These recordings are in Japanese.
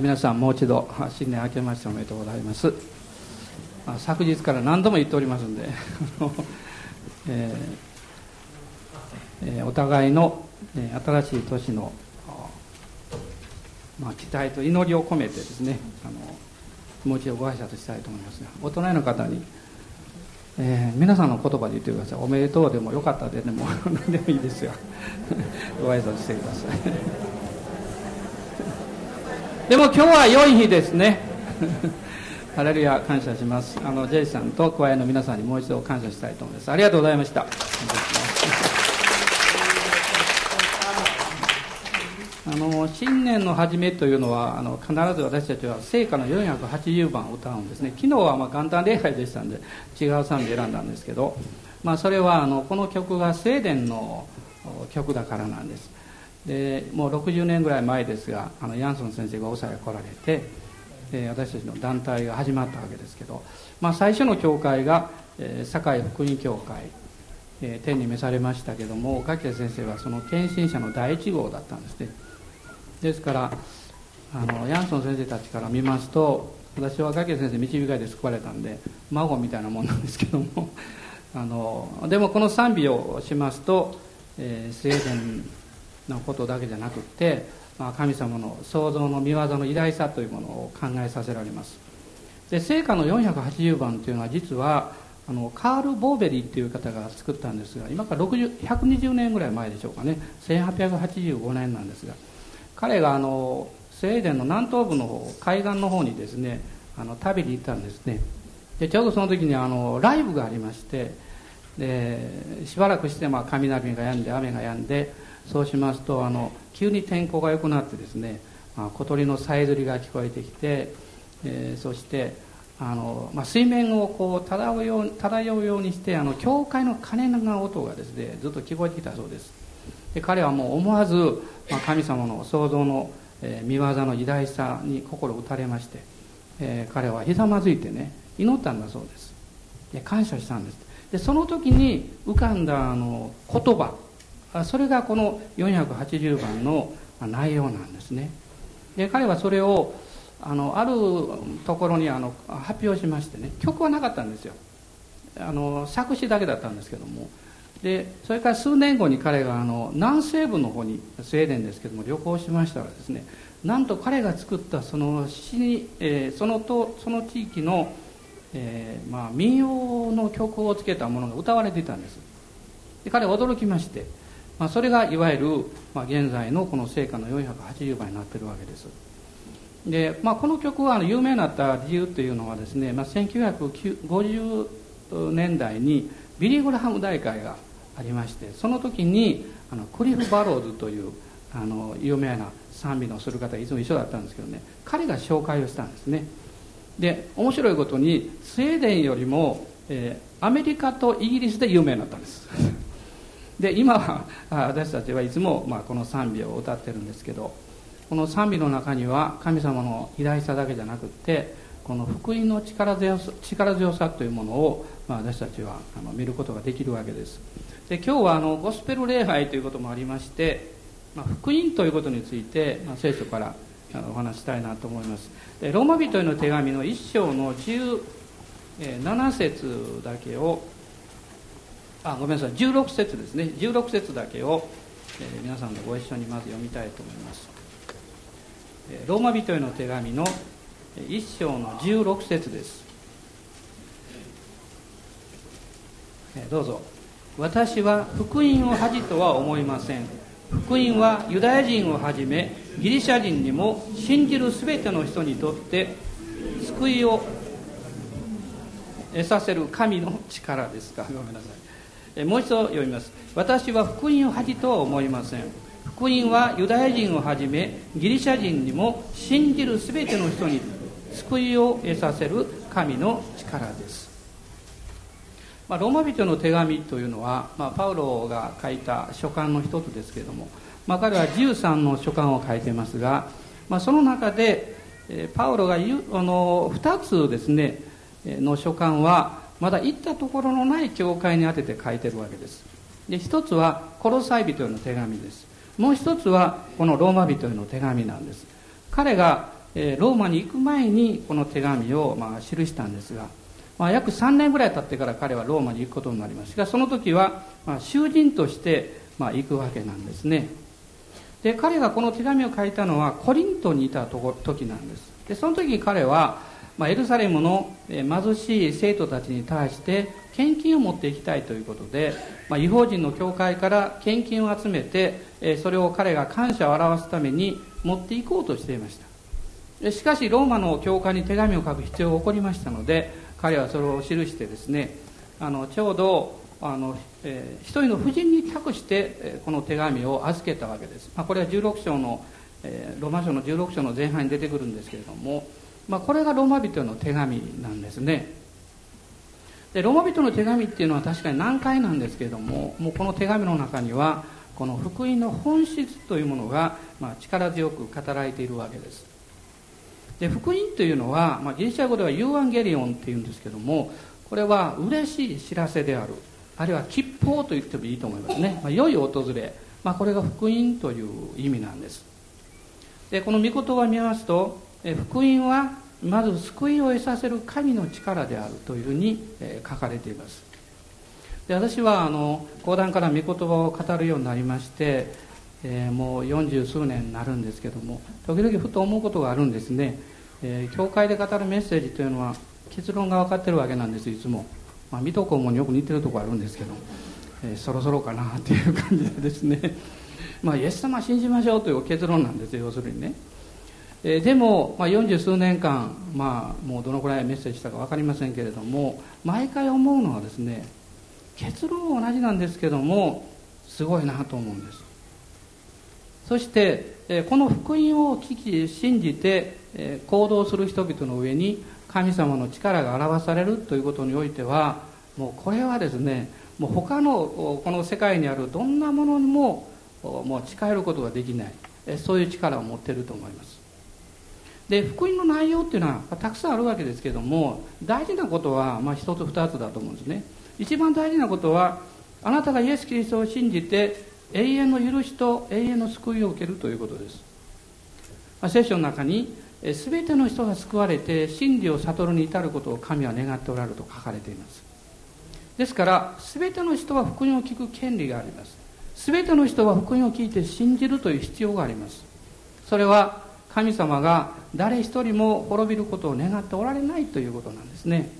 皆さんもう一度新年明けましておめでとうございます。昨日から何度も言っておりますんで、えー、お互いの新しい年の、まあ、期待と祈りを込めてですねあのもう一度ご挨拶したいと思いますが大人の方に、えー、皆さんの言葉で言ってください。おめでとうでもよかったででも何 でもいいですよ。ご挨拶してください。でも今日は良い日ですね。ハレルヤ感謝します。あのジェイさんと加えの皆さんにもう一度感謝したいと思います。ありがとうございました。あの新年の初めというのはあの必ず私たちは聖歌の480番を歌うんですね。昨日はまあ元旦礼拝でしたんで違う賛美選んだんですけど、まあ、それはあのこの曲が聖殿の曲だからなんです。でもう60年ぐらい前ですがあのヤンソン先生が大阪へ来られて、え私たちの団体が始まったわけですけど、まあ、最初の教会が、え堺福音教会、え天に召されましたけども垣先生はその献身者の第一号だったんですね。ですからあのヤンソン先生たちから見ますと私は崖先生導かれて救われたんで孫みたいなもんなんですけどもあのでもこの賛美をしますと、えー、スウェーデンのことだけじゃなくて、まあ、神様の創造の見業の偉大さというものを考えさせられます。で聖歌の480番というのは実はあのカール・ボーベリーっていう方が作ったんですが今から120年ぐらい前でしょうかね。1885年なんですが彼があのスウェーデンの南東部の方海岸の方にですねあの旅に行ったんですね。でちょうどその時にあのライブがありましてでしばらくしてまあ雷が止んで雨が止んでそうしますとあの急に天候が良くなってですね、まあ、小鳥のさえずりが聞こえてきて、えー、そしてあの、まあ、水面をこう漂うよう漂うようにしてあの教会の鐘の音がですねずっと聞こえてきたそうです。で彼はもう思わず、まあ、神様の創造の、えー、見業の偉大さに心打たれまして、えー、彼はひざまずいてね祈ったんだそうです。で感謝したんです。でその時に浮かんだあの言葉。それがこの480番の内容なんですね。で彼はそれをあのあるところにあの発表しましてね曲はなかったんですよ。あの作詞だけだったんですけども。でそれから数年後に彼があの南西部の方にスウェーデンですけども旅行しましたらですねなんと彼が作ったその詩に、えー、そのとその地域の、えーまあ、民謡の曲をつけたものが歌われていたんです。で彼は驚きまして、まあ、それがいわゆる、まあ、現在のこの聖歌の480倍になってるわけです。で、まあ、この曲は有名になった理由というのはですね、まあ、1950年代にビリー・グラハム大会がありましてその時にあのクリフ・バローズというあの有名な賛美のする方いつも一緒だったんですけどね彼が紹介をしたんですね。で面白いことにスウェーデンよりも、えー、アメリカとイギリスで有名になったんです。で今は私たちはいつも、まあ、この賛美を歌ってるんですけどこの賛美の中には神様の偉大さだけじゃなくってこの福音の力強さ力強さというものを、まあ、私たちはあの見ることができるわけです。で今日はあのゴスペル礼拝ということもありまして、まあ、福音ということについて、まあ、聖書からあのお話したいなと思います。でローマ人への手紙の1章の17節だけをあごめんなさい。16節ですね。16節だけを、えー、皆さんとご一緒にまず読みたいと思います。えローマ人への手紙の1章の16節です。えどうぞ。私は福音を恥とは思いません。福音はユダヤ人をはじめギリシャ人にも信じる全ての人にとって救いを得させる神の力ですか。ごめんなさい。もう一度読みます。私は福音を恥とは思いません。福音はユダヤ人をはじめギリシャ人にも信じる全ての人に救いを得させる神の力です。まあ、ローマ人の手紙というのは、まあ、パウロが書いた書簡の一つですけれども、まあ、彼は13の書簡を書いてますが、まあ、その中で、パウロが言うあの2つですねの書簡はまだ行ったところのない教会に当てて書いてるわけです。で一つはコロサイ人への手紙です。もう一つはこのローマ人への手紙なんです。彼がえローマに行く前にこの手紙をまあ記したんですが、まあ、約3年ぐらい経ってから彼はローマに行くことになります。がその時はまあ囚人としてまあ行くわけなんですね。で彼がこの手紙を書いたのはコリントにいたとこ時なんです。でその時彼は、まあ、エルサレムの貧しい生徒たちに対して献金を持っていきたいということで、まあ、違法人の教会から献金を集めてそれを彼が感謝を表すために持っていこうとしていました。しかしローマの教会に手紙を書く必要が起こりましたので彼はそれを記してですねあのちょうどあの、えー、一人の婦人に託して、この手紙を預けたわけです、まあ、これは16章の、えー、ローマ書の16章の前半に出てくるんですけれども、まあ、これがローマ人の手紙なんですね。でローマ人の手紙っていうのは確かに難解なんですけれどももうこの手紙の中にはこの福音の本質というものが、まあ、力強く語られているわけです。で福音というのは、まあ、ギリシャ語ではユーアンゲリオンっていうんですけどもこれは嬉しい知らせである。あるいは吉報と言ってもいいと思いますね、まあ、良い訪れ、まあ、これが福音という意味なんです。でこの御言葉を見ますと福音はまず救いを得させる神の力であるというふうに書かれています。で私はあの講談から御言葉を語るようになりまして、えー、もう四十数年になるんですけども時々ふと思うことがあるんですね、えー、教会で語るメッセージというのは結論が分かってるわけなんですいつも。まあ、水戸黄門によく似てるとこあるんですけど、えー、そろそろかなっていう感じでですね。まあイエス様信じましょうという結論なんですよ要するにね、え、でも、まあ、40数年間、まあ、もうどのくらいメッセージしたか分かりませんけれども毎回思うのはですね結論は同じなんですけどもすごいなと思うんです。そして、え、この福音を聞き信じて、え、行動する人々の上に神様の力が表されるということにおいてはもうこれはですねもう他のこの世界にあるどんなものにももう近寄ることができないそういう力を持っていると思います。で福音の内容っていうのはたくさんあるわけですけども大事なことはまあ一つ二つだと思うんですね。一番大事なことはあなたがイエス・キリストを信じて永遠の許しと永遠の救いを受けるということです、まあ、聖書の中に全ての人が救われて真理を悟るに至ることを神は願っておられると書かれています。ですから全ての人は福音を聞く権利があります。全ての人は福音を聞いて信じるという必要があります。それは神様が誰一人も滅びることを願っておられないということなんですね。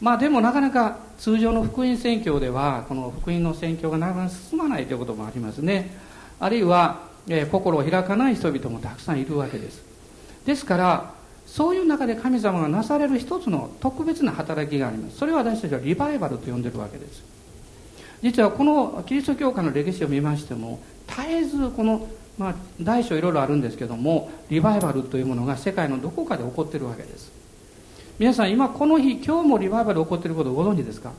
まあでもなかなか通常の福音宣教ではこの福音の宣教がなかなか進まないということもありますね。あるいは、えー、心を開かない人々もたくさんいるわけです。ですからそういう中で神様がなされる一つの特別な働きがあります。それを私たちはリバイバルと呼んでるわけです。実はこのキリスト教会の歴史を見ましても絶えずこの、まあ、大小いろいろあるんですけどもリバイバルというものが世界のどこかで起こってるわけです。皆さん今この日今日もリバイバル起こってることをご存知ですか？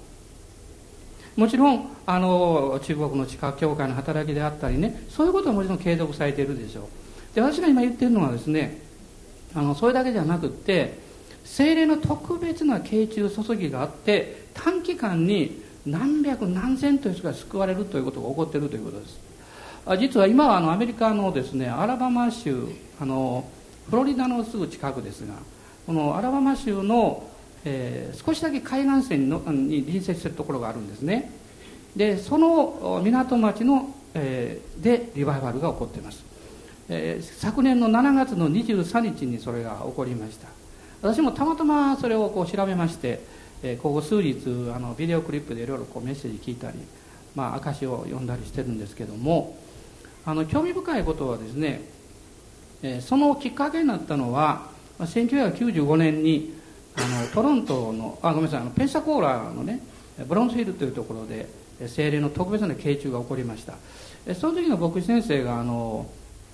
もちろんあの中国の地下教会の働きであったりねそういうことはもちろん継続されているでしょう。で私が今言ってるのはですねあのそれだけじゃなくって精霊の特別な慶中注ぎがあって短期間に何百何千という人が救われるということが起こっているということです。実は今はあのアメリカのですねアラバマ州あのフロリダのすぐ近くですがこのアラバマ州の、えー、少しだけ海岸線のに隣接しているところがあるんですね。でその港町の、えー、でリバイバルが起こっています。えー、昨年の7月の23日にそれが起こりました。私もたまたまそれをこう調べまして、え、ここ数日あのビデオクリップでいろいろメッセージ聞いたり、まあ、証を読んだりしてるんですけどもあの興味深いことはですね、えー、そのきっかけになったのは1995年にあの トロントのあごめんなさいあのペンサコーラのねブロンスフィルというところで精霊の特別な慶中が起こりました。その時の牧師先生があの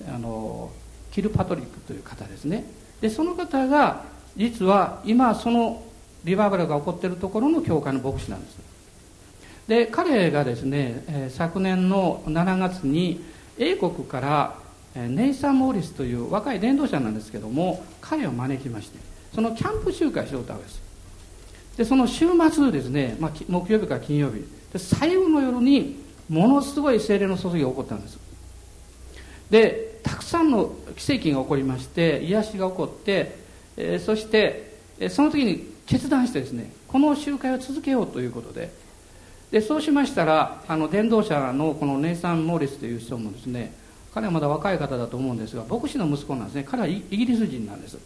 あのキル・パトリックという方ですね。でその方が実は今そのリバイバルが起こっているところの教会の牧師なんです。で彼がですね、え昨年の7月に英国からネイサン・モーリスという若い伝道者なんですけども彼を招きましてそのキャンプ集会しようとわけですでその週末ですね、まあ、木曜日から金曜日で最後の夜にものすごい精霊の注ぎが起こったんです。でたくさんの奇跡が起こりまして癒しが起こって、えー、そして、えー、その時に決断してですねこの集会を続けようということででそうしましたらあの伝道者のこのネイサン・モーリスという人もですね彼はまだ若い方だと思うんですが牧師の息子なんですね。彼はイギリス人なんです。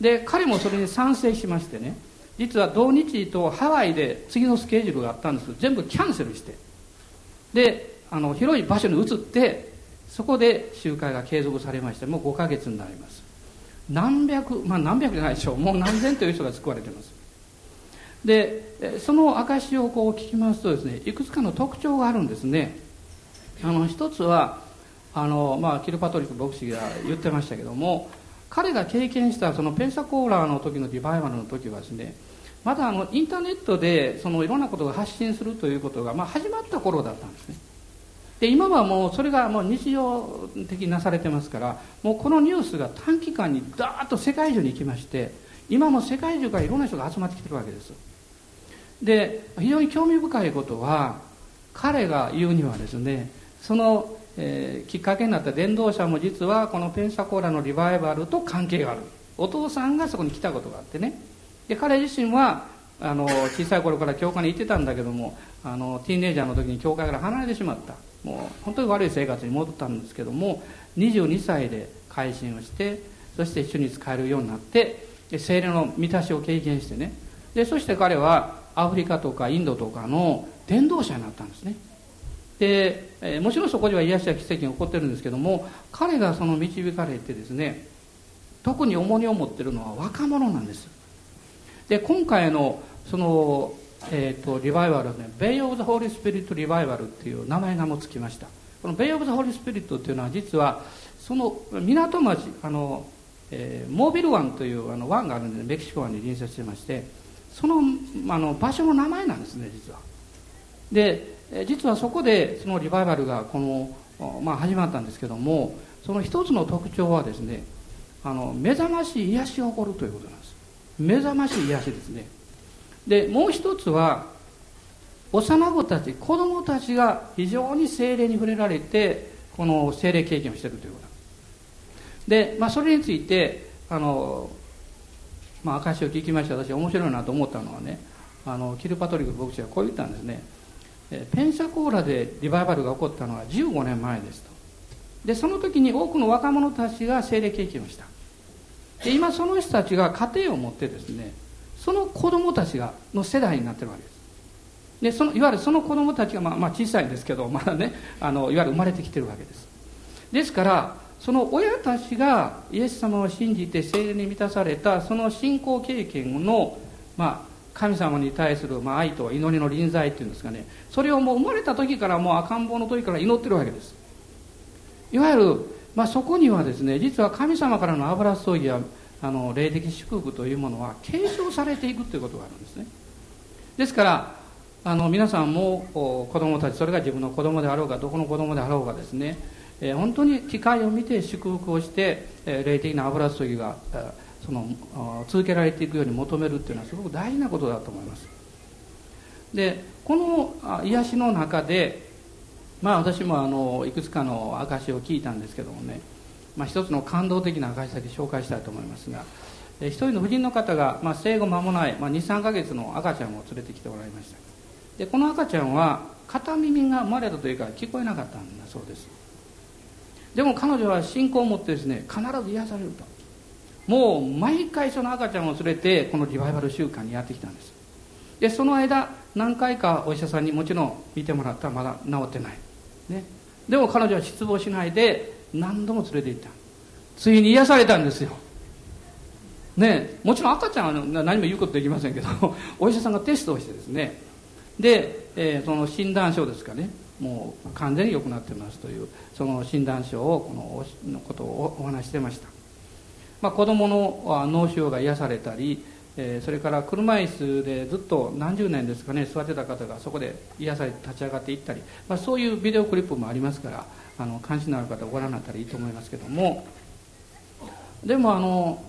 で彼もそれに賛成しましてね実は同日とハワイで次のスケジュールがあったんです。けど全部キャンセルして。であの広い場所に移ってそこで集会が継続されましてもう5ヶ月になります。何百まあ何百じゃないでしょう。もう何千という人が救われてます。でその証をこう聞きますとですねいくつかの特徴があるんですね。あの一つはあの、まあ、キルパトリック牧師が言ってましたけども彼が経験したそのペンサコーラーの時のリバイバルの時はですねまだあのインターネットでそのいろんなことが発信するということが、まあ、始まった頃だったんですね。で今はもうそれがもう日常的になされてますからもうこのニュースが短期間にダーッと世界中に行きまして今も世界中からいろんな人が集まってきてるわけですで非常に興味深いことは彼が言うにはですねその、えー、きっかけになった伝道者も実はこのペンサコーラのリバイバルと関係がある。お父さんがそこに来たことがあってね。で彼自身はあの小さい頃から教会に行ってたんだけどもあのティーンエイジャーの時に教会から離れてしまった。もう本当に悪い生活に戻ったんですけども22歳で改心をしてそして主に使えるようになって精霊の満たしを経験してね。でそして彼はアフリカとかインドとかの伝道者になったんですね。で、えもちろんそこでは癒しや奇跡が起こってるんですけども彼がその導かれてですね特に重荷を持ってるのは若者なんです。で今回のそのえーと、リバイバルはね「ベイ・オブ・ザ・ホーリー・スピリット・リバイバル」っていう名前がもつきました。このベイ・オブ・ザ・ホーリー・スピリットっていうのは実はその港町あの、えー、モービル湾というあの湾があるんで、メキシコ湾に隣接してましてそのあの場所の名前なんですね実は。で実はそこでそのリバイバルがこの、まあ、始まったんですけどもその一つの特徴はですねあの目覚ましい癒しが起こるということなんです。目覚ましい癒しですね。でもう一つは幼子たち子供たちが非常に精霊に触れられてこの精霊経験をしているということで、まあ、それについてあの、まあ、証を聞きました私面白いなと思ったのはねあのキルパトリック牧師はこう言ったんですね。ペンサコーラでリバイバルが起こったのは15年前ですと。でその時に多くの若者たちが精霊経験をした。で今その人たちが家庭を持ってですねその子供たちがの世代になってるわけです。でそのいわゆるその子供たちが、まあ、まあ小さいんですけどまだねあのいわゆる生まれてきてるわけです。ですからその親たちがイエス様を信じて聖霊に満たされたその信仰経験の、まあ、神様に対する、まあ、愛と祈りの臨在っていうんですかね。それをもう生まれた時からもう赤ん坊の時から祈ってるわけです。いわゆる、まあ、そこにはですね実は神様からの油注ぎやあの霊的祝福というものは継承されていくということがあるんですね。ですからあの皆さんも子供たちそれが自分の子供であろうがどこの子供であろうがですね、えー、本当に機会を見て祝福をして、えー、霊的な油注ぎがその続けられていくように求めるっていうのはすごく大事なことだと思います。でこの癒しの中でまあ私もあのいくつかの証を聞いたんですけどもね。まあ、一つの感動的な証先紹介したいと思いますが一人の婦人の方が、まあ、生後間もない、まあ、23ヶ月の赤ちゃんを連れてきておられました。でこの赤ちゃんは片耳が生まれたというか聞こえなかったんだそうです。でも彼女は信仰を持ってですね必ず癒されると。もう毎回その赤ちゃんを連れてこのリバイバル週間にやってきたんです。でその間何回かお医者さんにもちろん見てもらったらまだ治ってない、ね、でも彼女は失望しないで何度も連れて行った。ついに癒されたんですよ。ね。もちろん赤ちゃんは何も言うことできませんけどお医者さんがテストをしてですね。で、えー、その診断書ですかね。もう完全に良くなってますというその診断書をこののことをお話してました、まあ、子供の脳腫瘍が癒されたり、えー、それから車椅子でずっと何十年ですかね座ってた方がそこで癒されて立ち上がっていったり、まあ、そういうビデオクリップもありますからあの関心のある方ご覧になったらいいと思いますけども。でもあの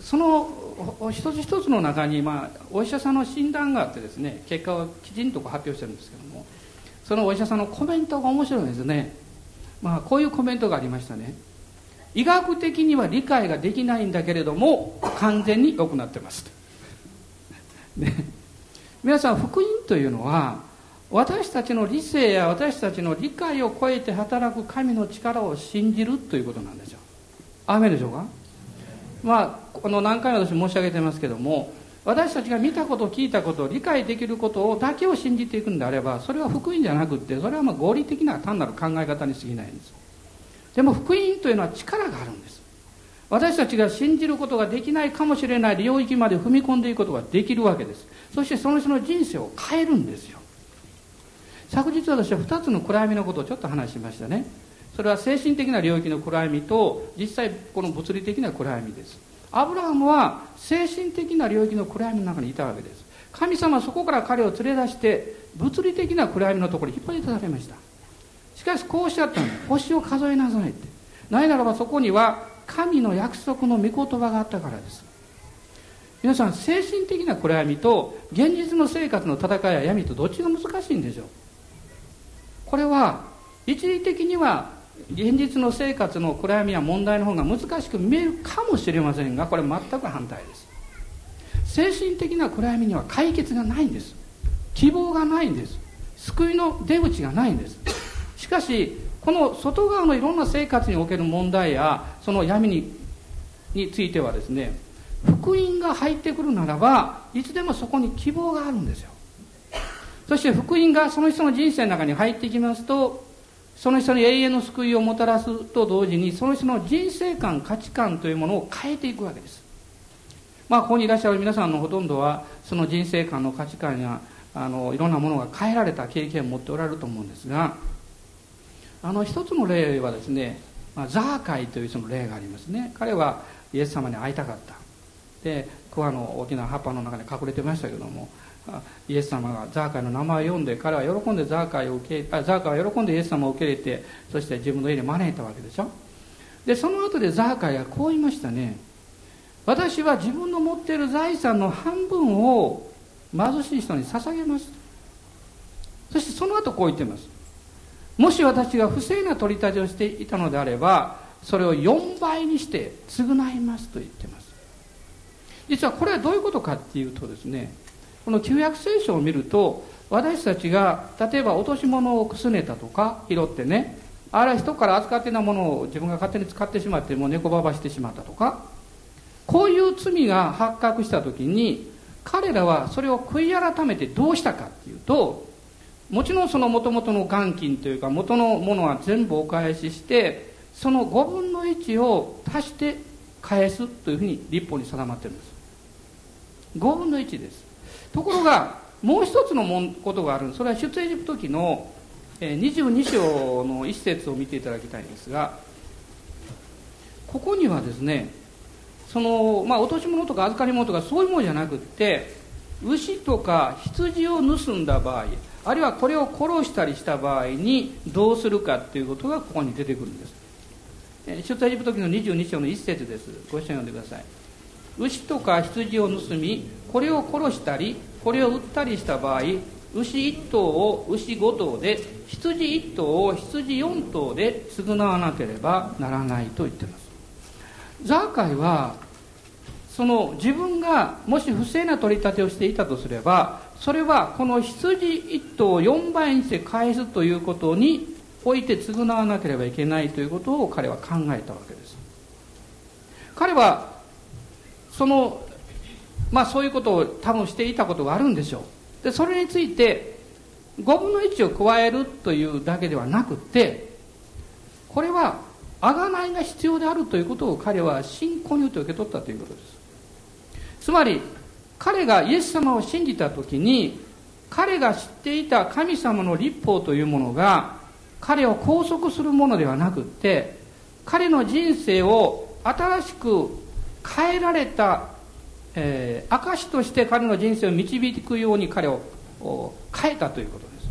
その一つ一つの中に、まあ、お医者さんの診断があってですね結果をきちんと発表してるんですけどもそのお医者さんのコメントが面白いんですね、まあ、こういうコメントがありましたね。医学的には理解ができないんだけれども完全に良くなってます。ね、皆さん福音というのは私たちの理性や私たちの理解を超えて働く神の力を信じるということなんですよ。アメでしょうか？まあこの何回も私申し上げてますけども私たちが見たこと聞いたこと理解できることをだけを信じていくんであればそれは福音じゃなくってそれはま合理的な単なる考え方に過ぎないんです。でも福音というのは力があるんです。私たちが信じることができないかもしれない領域まで踏み込んでいくことができるわけです。そしてその人の人生を変えるんですよ。昨日私は2つの暗闇のことをちょっと話しましたね。それは精神的な領域の暗闇と実際この物理的な暗闇です。アブラハムは精神的な領域の暗闇の中にいたわけです。神様はそこから彼を連れ出して物理的な暗闇のところに引っ張り出されました。しかしこうおっしゃったんです星を数えなさいって。ないならばそこには神の約束の御言葉があったからです。皆さん精神的な暗闇と現実の生活の戦いや闇とどっちが難しいんでしょう。これは一時的には現実の生活の暗闇や問題の方が難しく見えるかもしれませんがこれ全く反対です。精神的な暗闇には解決がないんです。希望がないんです。救いの出口がないんです。しかしこの外側のいろんな生活における問題やその闇にについてはですね福音が入ってくるならばいつでもそこに希望があるんですよ。そして福音がその人の人生の中に入ってきますとその人に永遠の救いをもたらすと同時にその人の人生観価値観というものを変えていくわけです。まあここにいらっしゃる皆さんのほとんどはその人生観の価値観やあのいろんなものが変えられた経験を持っておられると思うんですがあの一つの例はですね、まあ、ザーカイというその例がありますね。彼はイエス様に会いたかった。で桑の大きな葉っぱの中に隠れてましたけどもイエス様がザーカイの名前を読んで彼は喜んでザーカイを受けあザーカイは喜んでイエス様を受け入れてそして自分の家に招いたわけでしょ？でその後でザーカイはこう言いましたね。私は自分の持っている財産の半分を貧しい人に捧げますそしてその後こう言ってます。もし私が不正な取り立てをしていたのであればそれを4倍にして償いますと言ってます。実はこれはどういうことかっていうとですねこの旧約聖書を見ると私たちが例えば落とし物をくすねたとか拾ってねあるい人から預かっていたものを自分が勝手に使ってしまってもう猫ばばしてしまったとかこういう罪が発覚した時に彼らはそれを悔い改めてどうしたかっていうともちろんその元々の元金というか元のものは全部お返ししてその5分の1を足して返すというふうに立法に定まってるんです。5分の1です。ところがもう一つのことがあるそれは出エジプト記の22章の一節を見ていただきたいんですがここにはですねそのまあ落とし物とか預かり物とかそういうものじゃなくって牛とか羊を盗んだ場合あるいはこれを殺したりした場合にどうするかっていうことがここに出てくるんです。出エジプト記の22章の一節です。ご一緒に読んでください。牛とか羊を盗みこれを殺したりこれを売ったりした場合牛1頭を牛5頭で羊1頭を羊4頭で償わなければならないと言ってます。ザーカイはその自分がもし不正な取り立てをしていたとすればそれはこの羊1頭を4倍にして返すということにおいて償わなければいけないということを彼は考えたわけです。彼はそのまあそういうことを多分していたことがあるんでしょう。でそれについて5分の1を加えるというだけではなくてこれは贖いが必要であるということを彼は信仰によって受け取ったということです。つまり彼がイエス様を信じた時に彼が知っていた神様の立法というものが彼を拘束するものではなくって彼の人生を新しく変えられたえー、証として彼の人生を導くように彼を変えたということです。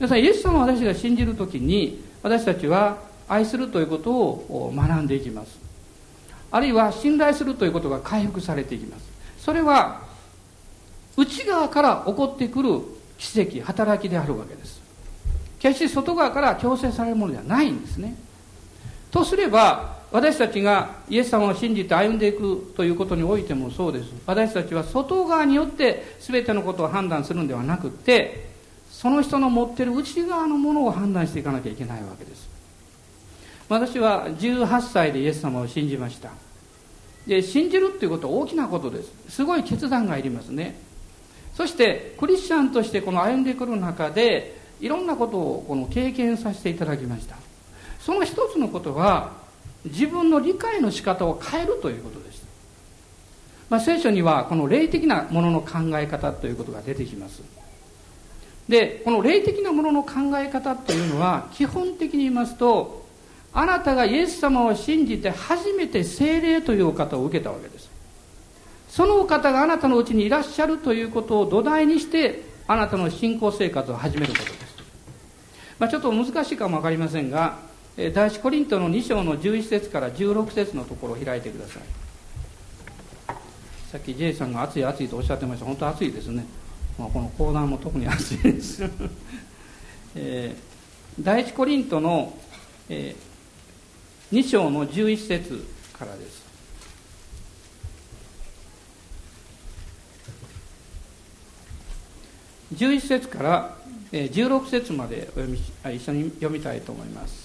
皆さんイエス様を私が信じる時に私たちは愛するということを学んでいきます。あるいは信頼するということが回復されていきます。それは内側から起こってくる奇跡働きであるわけです。決して外側から強制されるものではないんですね。とすれば私たちがイエス様を信じて歩んでいくということにおいてもそうです。私たちは外側によって全てのことを判断するんではなくてその人の持ってる内側のものを判断していかなきゃいけないわけです。私は18歳でイエス様を信じました。で信じるっていうことは大きなことです。すごい決断がいりますね。そしてクリスチャンとしてこの歩んでくる中でいろんなことをこの経験させていただきました。その一つのことは自分の理解の仕方を変えるということです、まあ、聖書にはこの霊的なものの考え方ということが出てきます。でこの霊的なものの考え方というのは基本的に言いますとあなたがイエス様を信じて初めて聖霊というお方を受けたわけです。そのお方があなたのうちにいらっしゃるということを土台にしてあなたの信仰生活を始めることです、まあ、ちょっと難しいかも分かりませんが第一コリントの2章の11節から16節のところを開いてください。さっき J さんが暑い暑いとおっしゃってました。本当暑いですね、まあ、この講談も特に暑いです、えー、第一コリントの、えー、2章の11節からです。11節から16節までお読み一緒に読みたいと思います。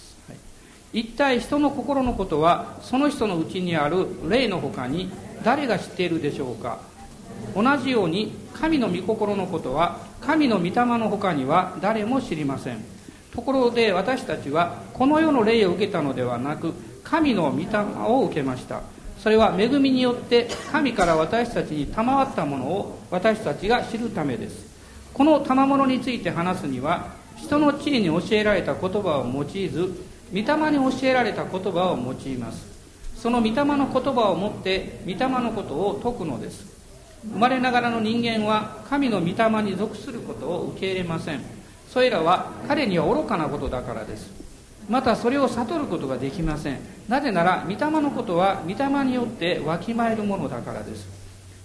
一体人の心のことはその人のうちにある霊のほかに誰が知っているでしょうか？同じように神の御心のことは神の御霊のほかには誰も知りません。ところで私たちはこの世の霊を受けたのではなく神の御霊を受けました。それは恵みによって神から私たちに賜ったものを私たちが知るためです。この賜物について話すには人の知恵に教えられた言葉を用いず御霊に教えられた言葉を用います。その御霊の言葉をもって御霊のことを説くのです。生まれながらの人間は神の御霊に属することを受け入れません。それらは彼には愚かなことだからです。またそれを悟ることができません。なぜなら御霊のことは御霊によってわきまえるものだからです。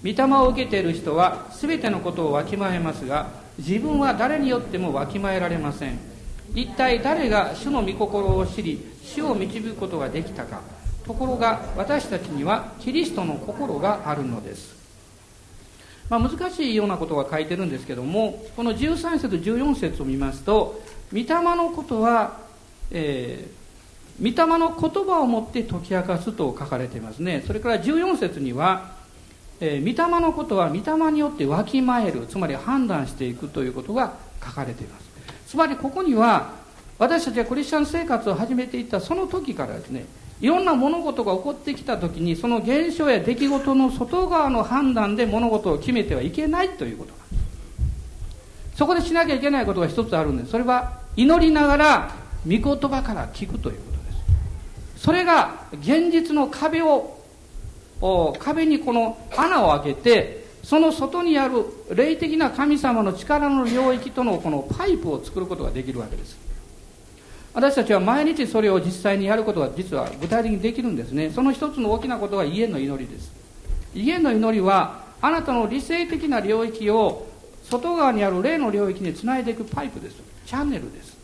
御霊を受けている人は全てのことをわきまえますが自分は誰によってもわきまえられません。一体誰が主の御心を知り主を導くことができたか。ところが私たちにはキリストの心があるのです、まあ、難しいようなことが書いてるんですけどもこの13節14節を見ますと御霊のことは、えー、御霊の言葉をもって解き明かすと書かれていますね。それから14節には、えー、御霊のことは御霊によってわきまえるつまり判断していくということが書かれています。つまりここには私たちがクリスチャン生活を始めていったその時からですねいろんな物事が起こってきた時にその現象や出来事の外側の判断で物事を決めてはいけないということ。なんですそこでしなきゃいけないことが一つあるんです。それは祈りながら御言葉から聞くということです。それが現実の壁を壁にこの穴を開けてその外にある霊的な神様の力の領域とのこのパイプを作ることができるわけです。私たちは毎日それを実際にやることが実は具体的にできるんですね。その一つの大きなことが家の祈りです。家の祈りはあなたの理性的な領域を外側にある霊の領域につないでいくパイプです。チャンネルです、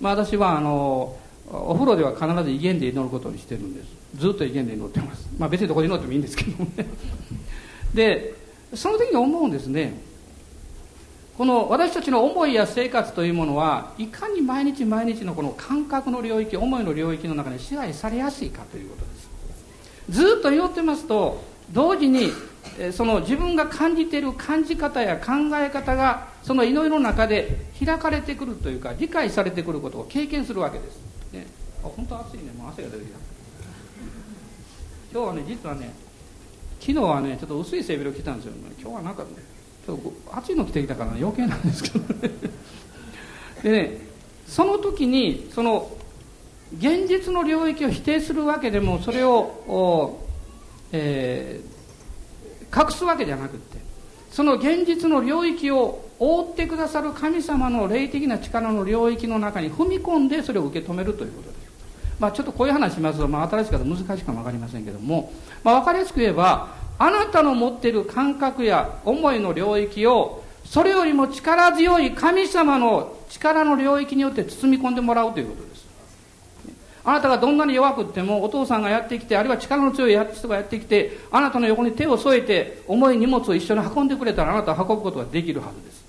まあ、私はあのお風呂では必ず威厳で祈ることにしてるんです。ずっと威厳で祈ってます、まあ、別にどこで祈ってもいいんですけどもね。でその時に思うんですね。この私たちの思いや生活というものはいかに毎日毎日のこの感覚の領域思いの領域の中に支配されやすいかということです。ずっと祈ってますと同時にその自分が感じている感じ方や考え方がその祈りの中で開かれてくるというか理解されてくることを経験するわけです、ね、あ本当暑いね。もう汗が出てきた。今日はね実はね昨日はねちょっと薄い背広着たんですよ、ね、今日はなんか、ね、ちょっと暑いの着てきたから、余計なんですけどね。でねその時にその現実の領域を否定するわけでもそれを、えー、隠すわけじゃなくってその現実の領域を覆ってくださる神様の霊的な力の領域の中に踏み込んでそれを受け止めるということです。まあ、ちょっとこういう話しますと、まあ、新しい方難しいかも分かりませんけども、まあ、分かりやすく言えばあなたの持っている感覚や思いの領域をそれよりも力強い神様の力の領域によって包み込んでもらうということです。あなたがどんなに弱くってもお父さんがやってきてあるいは力の強い人がやってきてあなたの横に手を添えて重い荷物を一緒に運んでくれたらあなたは運ぶことができるはずです。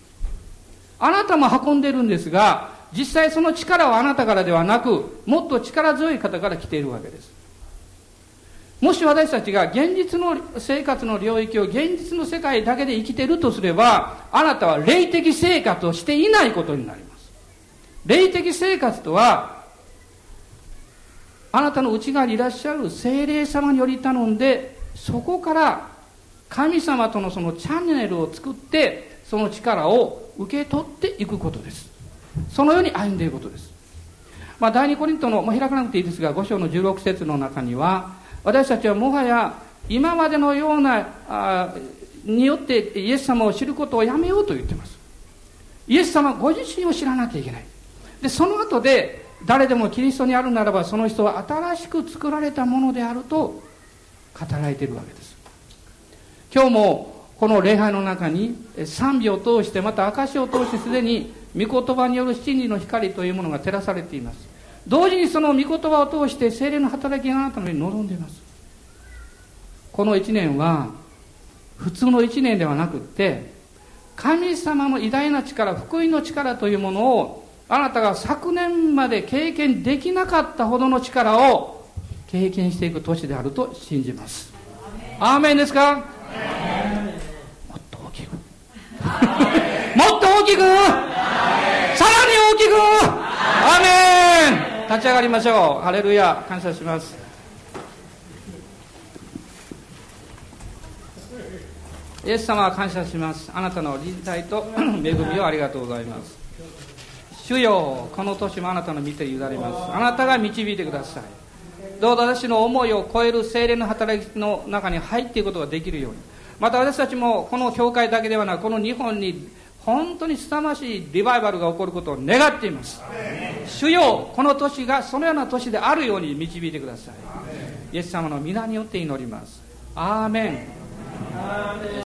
あなたも運んでるんですが実際その力はあなたからではなくもっと力強い方から来ているわけです。もし私たちが現実の生活の領域を現実の世界だけで生きてるとすればあなたは霊的生活をしていないことになります。霊的生活とはあなたの内側にいらっしゃる精霊様により頼んでそこから神様とのそのチャンネルを作ってその力を受け取っていくことです。そのように歩んでいくことです。まあ第二コリントのもう開かなくていいですが5章の16節の中には私たちはもはや今までのようなあによってイエス様を知ることをやめようと言ってます。イエス様ご自身を知らなきゃいけない。でその後で誰でもキリストにあるならばその人は新しく作られたものであると語られているわけです。今日もこの礼拝の中に賛美を通してまた証を通してすでに御言葉による真理の光というものが照らされています。同時にその御言葉を通して精霊の働きがあなたのに望んでいます。この一年は普通の一年ではなくって神様の偉大な力福音の力というものをあなたが昨年まで経験できなかったほどの力を経験していく年であると信じます。アーメンですか？もっと大きく。もっと大きくさらに大きくアーメン。立ち上がりましょう。ハレルヤ感謝します。イエス様は感謝します。あなたの臨在と 恵みをありがとうございます。主よこの年もあなたの見て委ねます。あなたが導いてください。どうぞ私の思いを超える精霊の働きの中に入っていくことができるように。また私たちもこの教会だけではなくこの日本に本当に凄まじいリバイバルが起こることを願っています。主よこの年がそのような年であるように導いてください。イエス様の皆によって祈ります。アーメン。